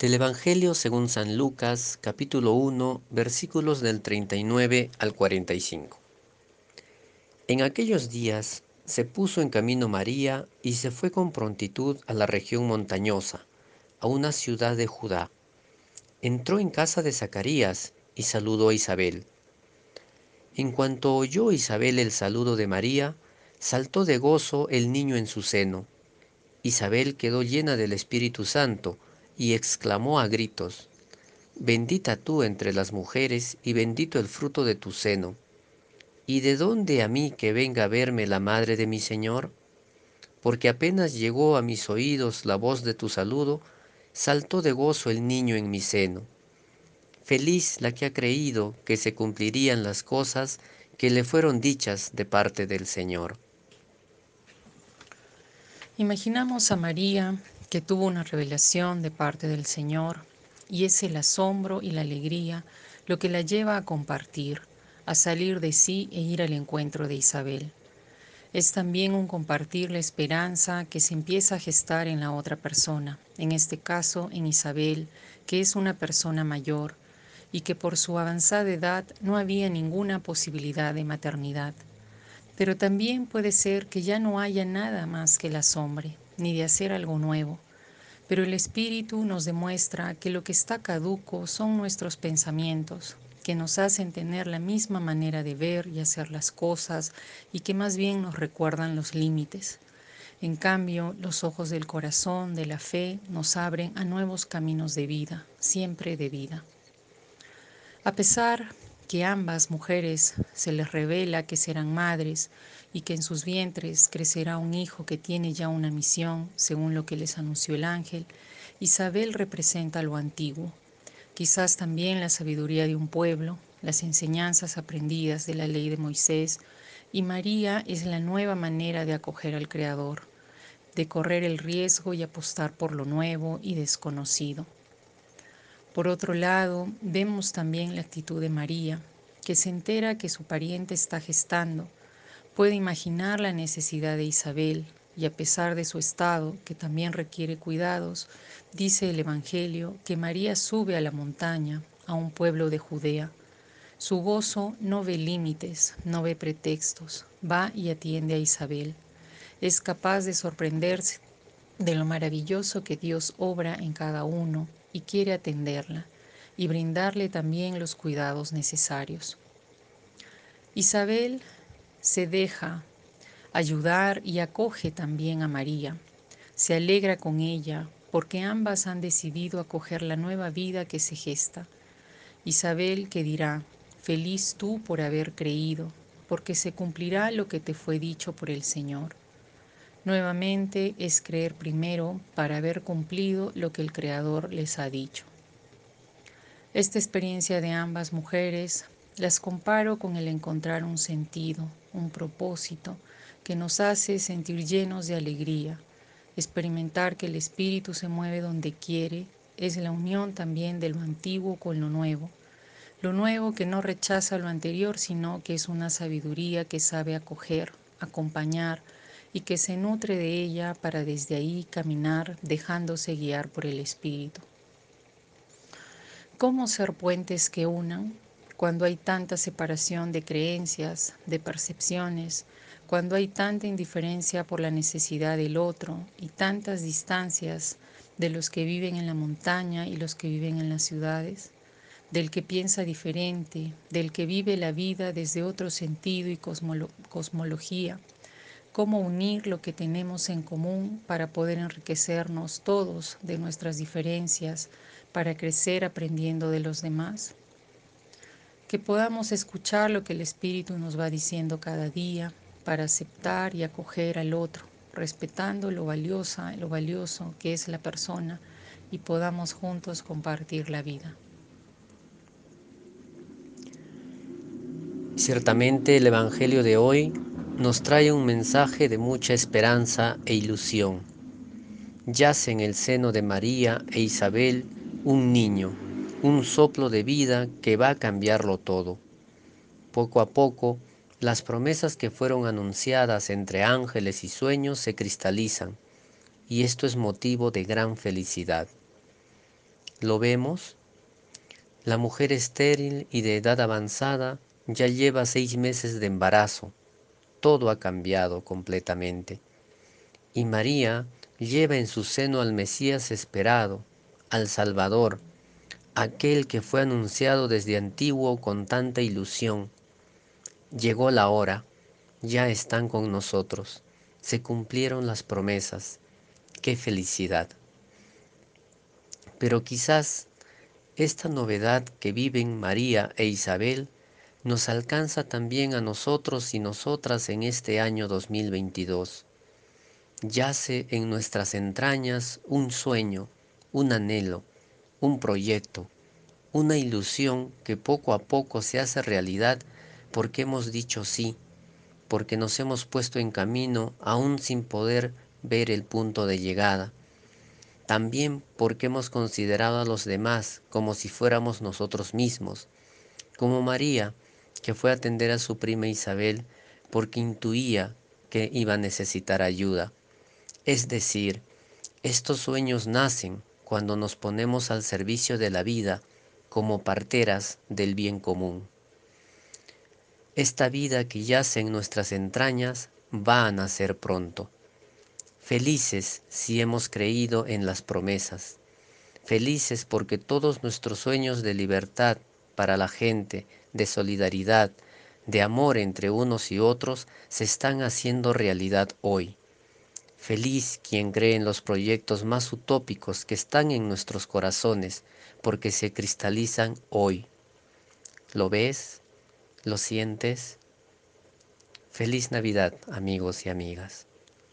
Del Evangelio según San Lucas, capítulo 1, versículos del 39 al 45. En aquellos días se puso en camino María y se fue con prontitud a la región montañosa, a una ciudad de Judá. Entró en casa de Zacarías y saludó a Isabel. En cuanto oyó Isabel el saludo de María, saltó de gozo el niño en su seno. Isabel quedó llena del Espíritu Santo y exclamó a gritos, Bendita tú entre las mujeres y bendito el fruto de tu seno. ¿Y de dónde a mí que venga a verme la madre de mi Señor? Porque apenas llegó a mis oídos la voz de tu saludo, saltó de gozo el niño en mi seno. Feliz la que ha creído que se cumplirían las cosas que le fueron dichas de parte del Señor. Imaginamos a María que tuvo una revelación de parte del Señor y es el asombro y la alegría lo que la lleva a compartir, a salir de sí e ir al encuentro de Isabel. Es también un compartir la esperanza que se empieza a gestar en la otra persona, en este caso en Isabel, que es una persona mayor y que por su avanzada edad no había ninguna posibilidad de maternidad. Pero también puede ser que ya no haya nada más que el asombro, ni de hacer algo nuevo, pero el Espíritu nos demuestra que lo que está caduco son nuestros pensamientos, que nos hacen tener la misma manera de ver y hacer las cosas y que más bien nos recuerdan los límites. En cambio, los ojos del corazón, de la fe, nos abren a nuevos caminos de vida, siempre de vida. A pesar que ambas mujeres se les revela que serán madres y que en sus vientres crecerá un hijo que tiene ya una misión, según lo que les anunció el ángel, Isabel representa lo antiguo, quizás también la sabiduría de un pueblo, las enseñanzas aprendidas de la ley de Moisés, y María es la nueva manera de acoger al Creador, de correr el riesgo y apostar por lo nuevo y desconocido. Por otro lado, vemos también la actitud de María, que se entera que su pariente está gestando, puede imaginar la necesidad de Isabel y a pesar de su estado, que también requiere cuidados, dice el Evangelio que María sube a la montaña, a un pueblo de Judea. Su gozo no ve límites, no ve pretextos, va y atiende a Isabel. Es capaz de sorprenderse de lo maravilloso que Dios obra en cada uno y quiere atenderla y brindarle también los cuidados necesarios. Isabel se deja ayudar y acoge también a María. Se alegra con ella porque ambas han decidido acoger la nueva vida que se gesta. Isabel que dirá, feliz tú por haber creído, porque se cumplirá lo que te fue dicho por el Señor. Nuevamente es creer primero para haber cumplido lo que el Creador les ha dicho. Esta experiencia de ambas mujeres las comparo con el encontrar un sentido, un propósito que nos hace sentir llenos de alegría. Experimentar que el Espíritu se mueve donde quiere es la unión también de lo antiguo con lo nuevo. Lo nuevo que no rechaza lo anterior, sino que es una sabiduría que sabe acoger, acompañar, y que se nutre de ella para desde ahí caminar dejándose guiar por el Espíritu. ¿Cómo ser puentes que unan cuando hay tanta separación de creencias, de percepciones, cuando hay tanta indiferencia por la necesidad del otro y tantas distancias de los que viven en la montaña y los que viven en las ciudades? del que piensa diferente, del que vive la vida desde otro sentido y cosmología, cómo unir lo que tenemos en común para poder enriquecernos todos de nuestras diferencias, para crecer aprendiendo de los demás. Que podamos escuchar lo que el Espíritu nos va diciendo cada día para aceptar y acoger al otro, respetando lo valiosa, lo valioso que es la persona y podamos juntos compartir la vida. Ciertamente el Evangelio de hoy nos trae un mensaje de mucha esperanza e ilusión. Yace en el seno de María e Isabel un niño, un soplo de vida que va a cambiarlo todo. Poco a poco, las promesas que fueron anunciadas entre ángeles y sueños se cristalizan, y esto es motivo de gran felicidad. ¿Lo vemos? La mujer estéril y de edad avanzada ya lleva seis meses de embarazo. Todo ha cambiado completamente. Y María lleva en su seno al Mesías esperado, al Salvador, aquel que fue anunciado desde antiguo con tanta ilusión. Llegó la hora, ya están con nosotros, se cumplieron las promesas. ¡Qué felicidad! Pero quizás esta novedad que viven María e Isabel nos alcanza también a nosotros y nosotras en este año 2022. Yace en nuestras entrañas un sueño, un anhelo, un proyecto, una ilusión que poco a poco se hace realidad porque hemos dicho sí, porque nos hemos puesto en camino aún sin poder ver el punto de llegada también porque hemos considerado a los demás como si fuéramos nosotros mismos, como María, que fue a atender a su prima Isabel porque intuía que iba a necesitar ayuda. Es decir, estos sueños nacen cuando nos ponemos al servicio de la vida como parteras del bien común. Esta vida que yace en nuestras entrañas va a nacer pronto. Felices si hemos creído en las promesas. Felices porque todos nuestros sueños de libertad para la gente, de solidaridad, de amor entre unos y otros, se están haciendo realidad hoy. Feliz quien cree en los proyectos más utópicos que están en nuestros corazones, porque se cristalizan hoy. ¿Lo ves? ¿Lo sientes? Feliz Navidad, amigos y amigas.